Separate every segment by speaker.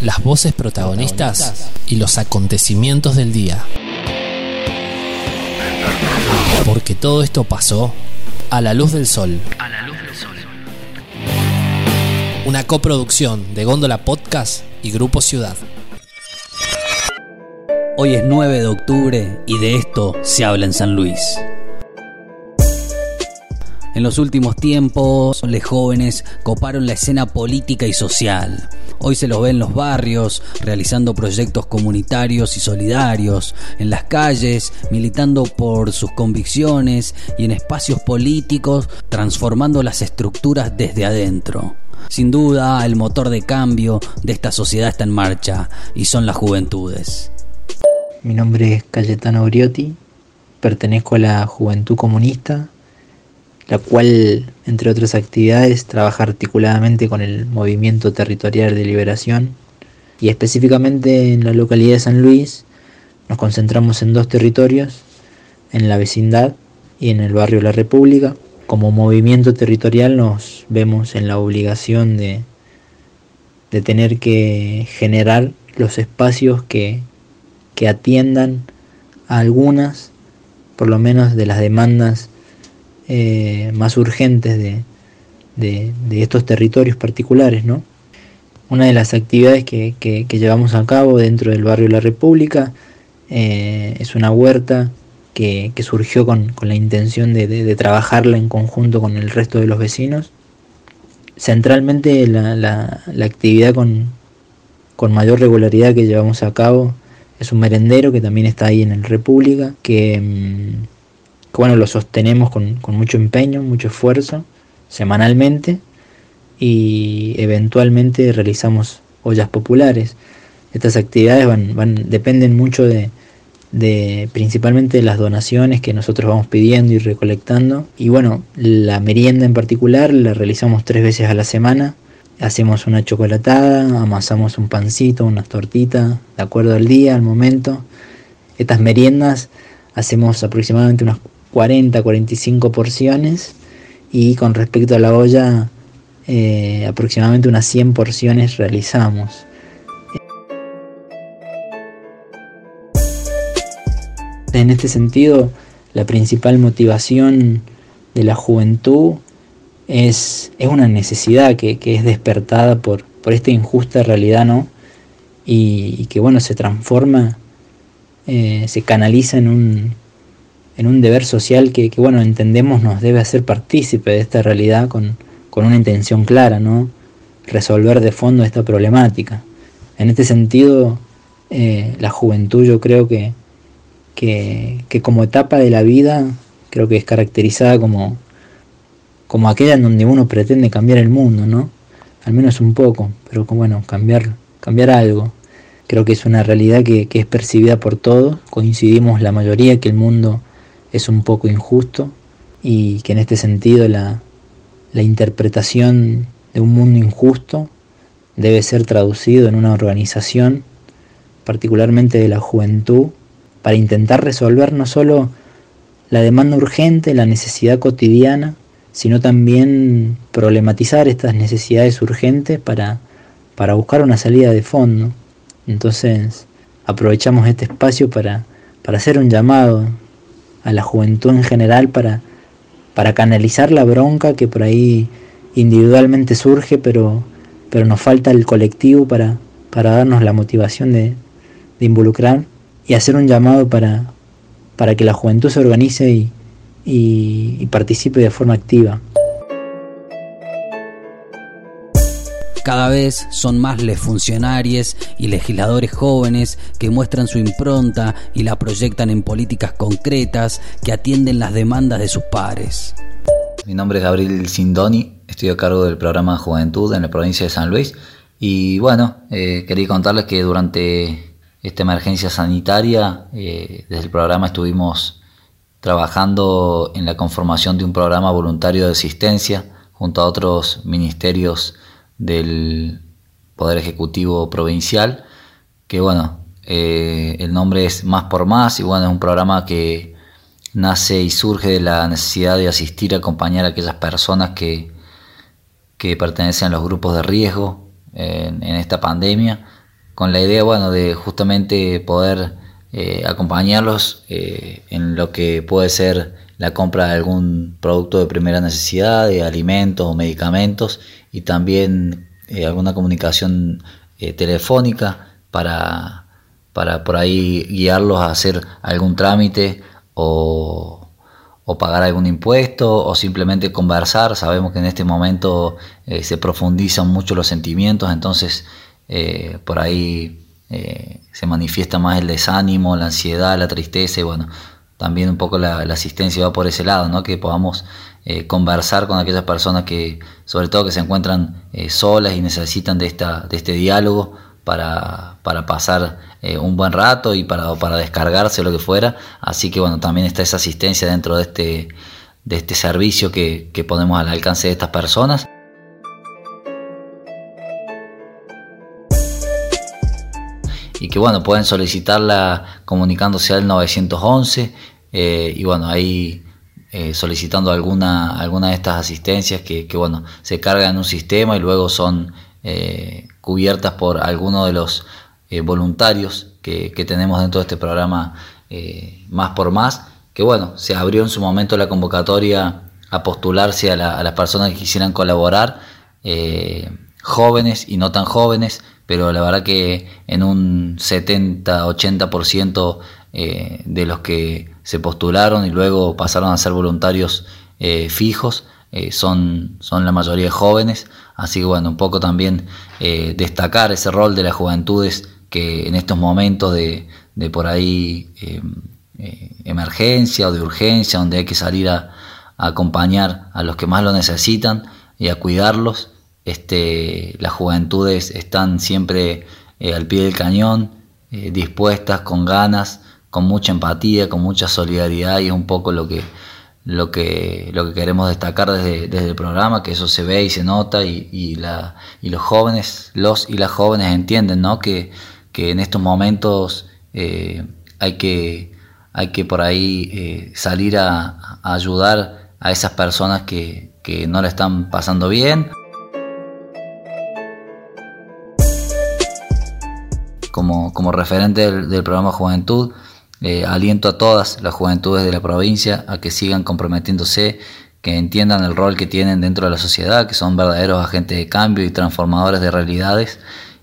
Speaker 1: las voces protagonistas y los acontecimientos del día. Porque todo esto pasó a la luz del sol. Una coproducción de Góndola Podcast y Grupo Ciudad.
Speaker 2: Hoy es 9 de octubre y de esto se habla en San Luis. En los últimos tiempos, los jóvenes coparon la escena política y social. Hoy se los ve en los barrios, realizando proyectos comunitarios y solidarios, en las calles, militando por sus convicciones y en espacios políticos, transformando las estructuras desde adentro. Sin duda, el motor de cambio de esta sociedad está en marcha y son las juventudes.
Speaker 3: Mi nombre es Cayetano Briotti, pertenezco a la Juventud Comunista la cual, entre otras actividades, trabaja articuladamente con el Movimiento Territorial de Liberación y específicamente en la localidad de San Luis nos concentramos en dos territorios, en la vecindad y en el barrio La República. Como movimiento territorial nos vemos en la obligación de, de tener que generar los espacios que, que atiendan a algunas, por lo menos, de las demandas eh, más urgentes de, estos territorios particulares. ¿no? Una de las actividades que, llevamos a cabo dentro del barrio La República eh, es una huerta que, surgió con, la intención de, trabajarla en conjunto con el resto de los vecinos. Centralmente la, actividad con, con mayor regularidad que llevamos a cabo es un merendero que también está ahí en el República, que... Bueno, lo sostenemos con, mucho empeño, mucho esfuerzo, semanalmente, y eventualmente realizamos ollas populares. Estas actividades van, van, dependen mucho de, de principalmente de las donaciones que nosotros vamos pidiendo y recolectando. Y bueno, la merienda en particular la realizamos tres veces a la semana. Hacemos una chocolatada, amasamos un pancito, unas tortitas, de acuerdo al día, al momento. Estas meriendas hacemos aproximadamente unas 40, 45 porciones y con respecto a la olla eh, aproximadamente unas 100 porciones realizamos. En este sentido, la principal motivación de la juventud es, es una necesidad que, es despertada por, por, esta injusta realidad, ¿no? Y, que bueno, se transforma, eh, se canaliza en un, en un deber social que, bueno, entendemos nos debe hacer partícipe de esta realidad con, una intención clara, ¿no? Resolver de fondo esta problemática. En este sentido, eh, la juventud yo creo que, que, como etapa de la vida, creo que es caracterizada como, como aquella en donde uno pretende cambiar el mundo, ¿no? Al menos un poco, pero bueno, cambiar, cambiar algo. Creo que es una realidad que, que es percibida por todos, coincidimos la mayoría que el mundo es un poco injusto y que en este sentido la, interpretación de un mundo injusto debe ser traducido en una organización, particularmente de la juventud, para intentar resolver no solo la demanda urgente, la necesidad cotidiana, sino también problematizar estas necesidades urgentes para, para buscar una salida de fondo. Entonces aprovechamos este espacio para, para hacer un llamado a la juventud en general para, para canalizar la bronca que por ahí individualmente surge, pero, pero nos falta el colectivo para, para darnos la motivación de, involucrar y hacer un llamado para, para que la juventud se organice y, y participe de forma activa.
Speaker 2: Cada vez son más les funcionarios y legisladores jóvenes que muestran su impronta y la proyectan en políticas concretas que atienden las demandas de sus pares.
Speaker 4: Mi nombre es Gabriel Sindoni, estoy a cargo del programa Juventud en la provincia de San Luis y bueno, eh, quería contarles que durante esta emergencia sanitaria eh, desde el programa estuvimos trabajando en la conformación de un programa voluntario de asistencia junto a otros ministerios del Poder Ejecutivo Provincial, que bueno, eh, el nombre es Más por Más y bueno, es un programa que nace y surge de la necesidad de asistir, acompañar a aquellas personas que, que pertenecen a los grupos de riesgo en, esta pandemia, con la idea, bueno, de justamente poder eh, acompañarlos eh, en lo que puede ser la compra de algún producto de primera necesidad, de alimentos o medicamentos, y también eh, alguna comunicación telefónica para, para por ahí guiarlos a hacer algún trámite o, o pagar algún impuesto o simplemente conversar. Sabemos que en este momento se profundizan mucho los sentimientos, entonces eh, por ahí eh, se manifiesta más el desánimo, la ansiedad, la tristeza y bueno, también un poco la, asistencia va por ese lado, ¿no? que podamos eh, conversar con aquellas personas que sobre todo que se encuentran solas y necesitan de, esta, de este diálogo para, para pasar un buen rato y para, para descargarse lo que fuera. Así que bueno, también está esa asistencia dentro de este, de este servicio que, que ponemos al alcance de estas personas. y que bueno, pueden solicitarla comunicándose al 911 eh, y bueno, ahí eh, solicitando alguna, alguna de estas asistencias que, bueno, se cargan en un sistema y luego son eh, cubiertas por alguno de los voluntarios que, tenemos dentro de este programa Más por Más, que bueno, se abrió en su momento la convocatoria a postularse a, a las personas que quisieran colaborar, jóvenes y no tan jóvenes, pero la verdad que en un 70-80% eh, de los que se postularon y luego pasaron a ser voluntarios eh, fijos eh, son, son la mayoría jóvenes, así que bueno, un poco también destacar ese rol de las juventudes que en estos momentos de, de por ahí emergencia o de urgencia, donde hay que salir a acompañar a los que más lo necesitan y a cuidarlos, este, las juventudes están siempre al pie del cañón, dispuestas, con ganas, con mucha empatía, con mucha solidaridad y es un poco lo que, lo que, lo que queremos destacar desde, el programa, que eso se ve y se nota y, la, y los jóvenes, los y las jóvenes entienden ¿no? que, que en estos momentos eh, hay, que, hay que por ahí salir a, ayudar a esas personas que, que no la están pasando bien. como, referente del, programa Juventud. Eh, aliento a todas las juventudes de la provincia a que sigan comprometiéndose, que entiendan el rol que tienen dentro de la sociedad, que son verdaderos agentes de cambio y transformadores de realidades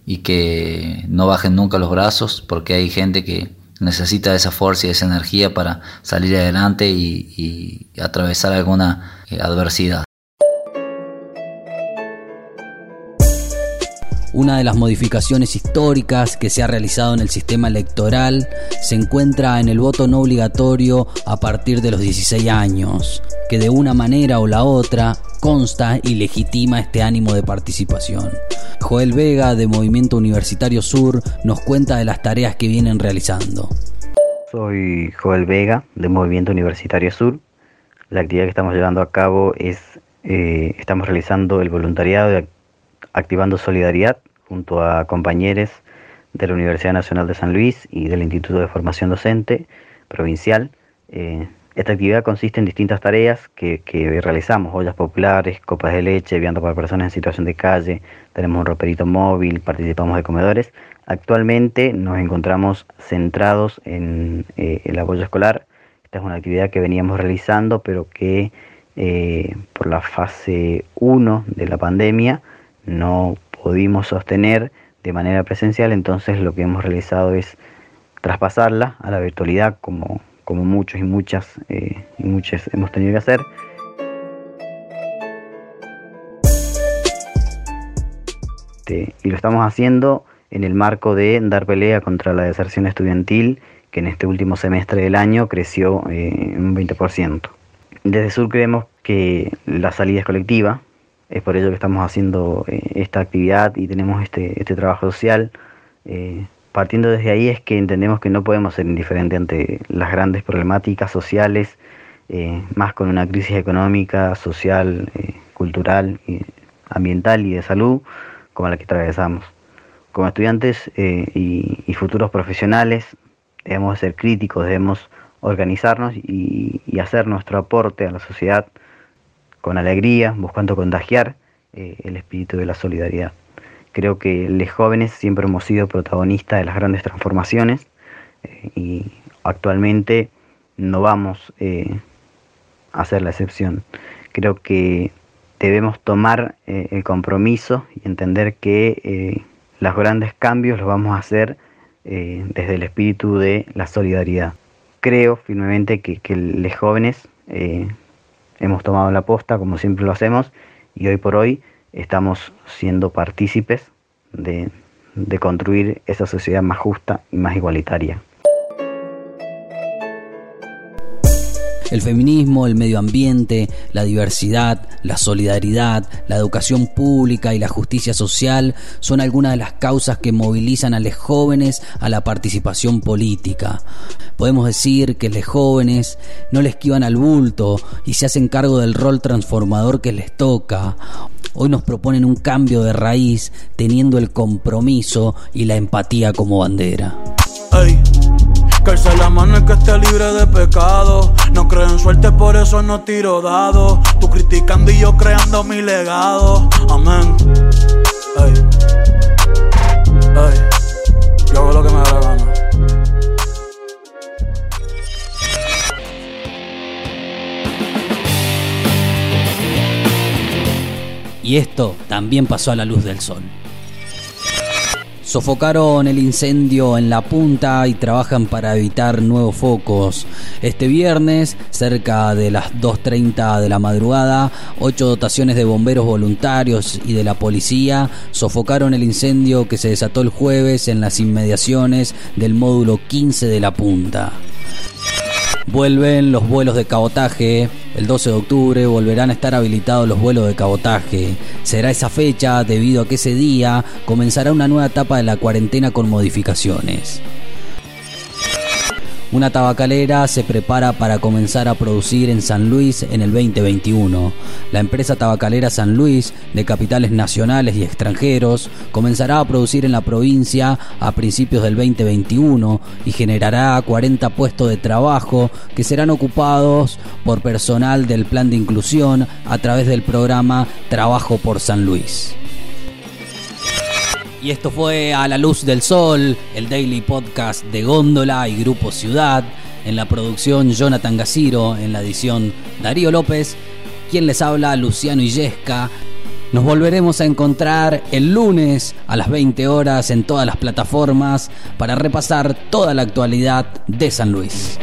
Speaker 4: y que no bajen nunca los brazos porque hay gente que necesita esa fuerza y esa energía para salir adelante y, atravesar alguna eh, adversidad.
Speaker 2: Una de las modificaciones históricas que se ha realizado en el sistema electoral se encuentra en el voto no obligatorio a partir de los 16 años, que de una manera o la otra consta y legitima este ánimo de participación. Joel Vega de Movimiento Universitario Sur nos cuenta de las tareas que vienen realizando.
Speaker 5: Soy Joel Vega de Movimiento Universitario Sur. La actividad que estamos llevando a cabo es, eh, estamos realizando el voluntariado de activando solidaridad junto a compañeros de la Universidad Nacional de San Luis y del Instituto de Formación Docente Provincial. Eh, esta actividad consiste en distintas tareas que, realizamos, ollas populares, copas de leche, viando para personas en situación de calle, tenemos un roperito móvil, participamos de comedores. Actualmente nos encontramos centrados en eh, el apoyo escolar. Esta es una actividad que veníamos realizando, pero que eh, por la fase 1 de la pandemia no pudimos sostener de manera presencial, entonces lo que hemos realizado es traspasarla a la virtualidad como, como muchos y muchas eh, y muchas hemos tenido que hacer. y lo estamos haciendo en el marco de dar pelea contra la deserción estudiantil, que en este último semestre del año creció eh, un 20%. Desde Sur creemos que la salida es colectiva, es por ello que estamos haciendo eh, esta actividad y tenemos este, este trabajo social. Eh, partiendo desde ahí es que entendemos que no podemos ser indiferentes ante las grandes problemáticas sociales, eh, más con una crisis económica, social, cultural, ambiental y de salud como la que atravesamos. Como estudiantes y, futuros profesionales debemos ser críticos, debemos organizarnos y hacer nuestro aporte a la sociedad con alegría, buscando contagiar eh, el espíritu de la solidaridad. Creo que los jóvenes siempre hemos sido protagonistas de las grandes transformaciones eh, y actualmente no vamos eh, a hacer la excepción. Creo que debemos tomar el compromiso y entender que los grandes cambios los vamos a hacer desde el espíritu de la solidaridad. Creo firmemente que los jóvenes hemos tomado la posta como siempre lo hacemos y hoy por hoy estamos siendo partícipes de, de construir esa sociedad más justa y más igualitaria.
Speaker 2: El feminismo, el medio ambiente, la diversidad, la solidaridad, la educación pública y la justicia social son algunas de las causas que movilizan a los jóvenes a la participación política. Podemos decir que los jóvenes no les esquivan al bulto y se hacen cargo del rol transformador que les toca. Hoy nos proponen un cambio de raíz teniendo el compromiso y la empatía como bandera.
Speaker 6: Que la mano el que esté libre de pecado. No creo en suerte, por eso no tiro dado. Tú criticando y yo creando mi legado. Amén. Ey. Ey. Yo hago lo que me da la gana.
Speaker 2: Y esto también pasó a la luz del sol. Sofocaron el incendio en la punta y trabajan para evitar nuevos focos. Este viernes, cerca de las 2.30 de la madrugada, ocho dotaciones de bomberos voluntarios y de la policía sofocaron el incendio que se desató el jueves en las inmediaciones del módulo 15 de la punta. Vuelven los vuelos de cabotaje. El 12 de octubre volverán a estar habilitados los vuelos de cabotaje. Será esa fecha debido a que ese día comenzará una nueva etapa de la cuarentena con modificaciones. Una tabacalera se prepara para comenzar a producir en San Luis en el 2021. La empresa tabacalera San Luis, de capitales nacionales y extranjeros, comenzará a producir en la provincia a principios del 2021 y generará 40 puestos de trabajo que serán ocupados por personal del plan de inclusión a través del programa Trabajo por San Luis. Y esto fue A la Luz del Sol, el daily podcast de Góndola y Grupo Ciudad. En la producción Jonathan Gaciro, en la edición Darío López. Quien les habla, Luciano Illesca. Nos volveremos a encontrar el lunes a las 20 horas en todas las plataformas para repasar toda la actualidad de San Luis.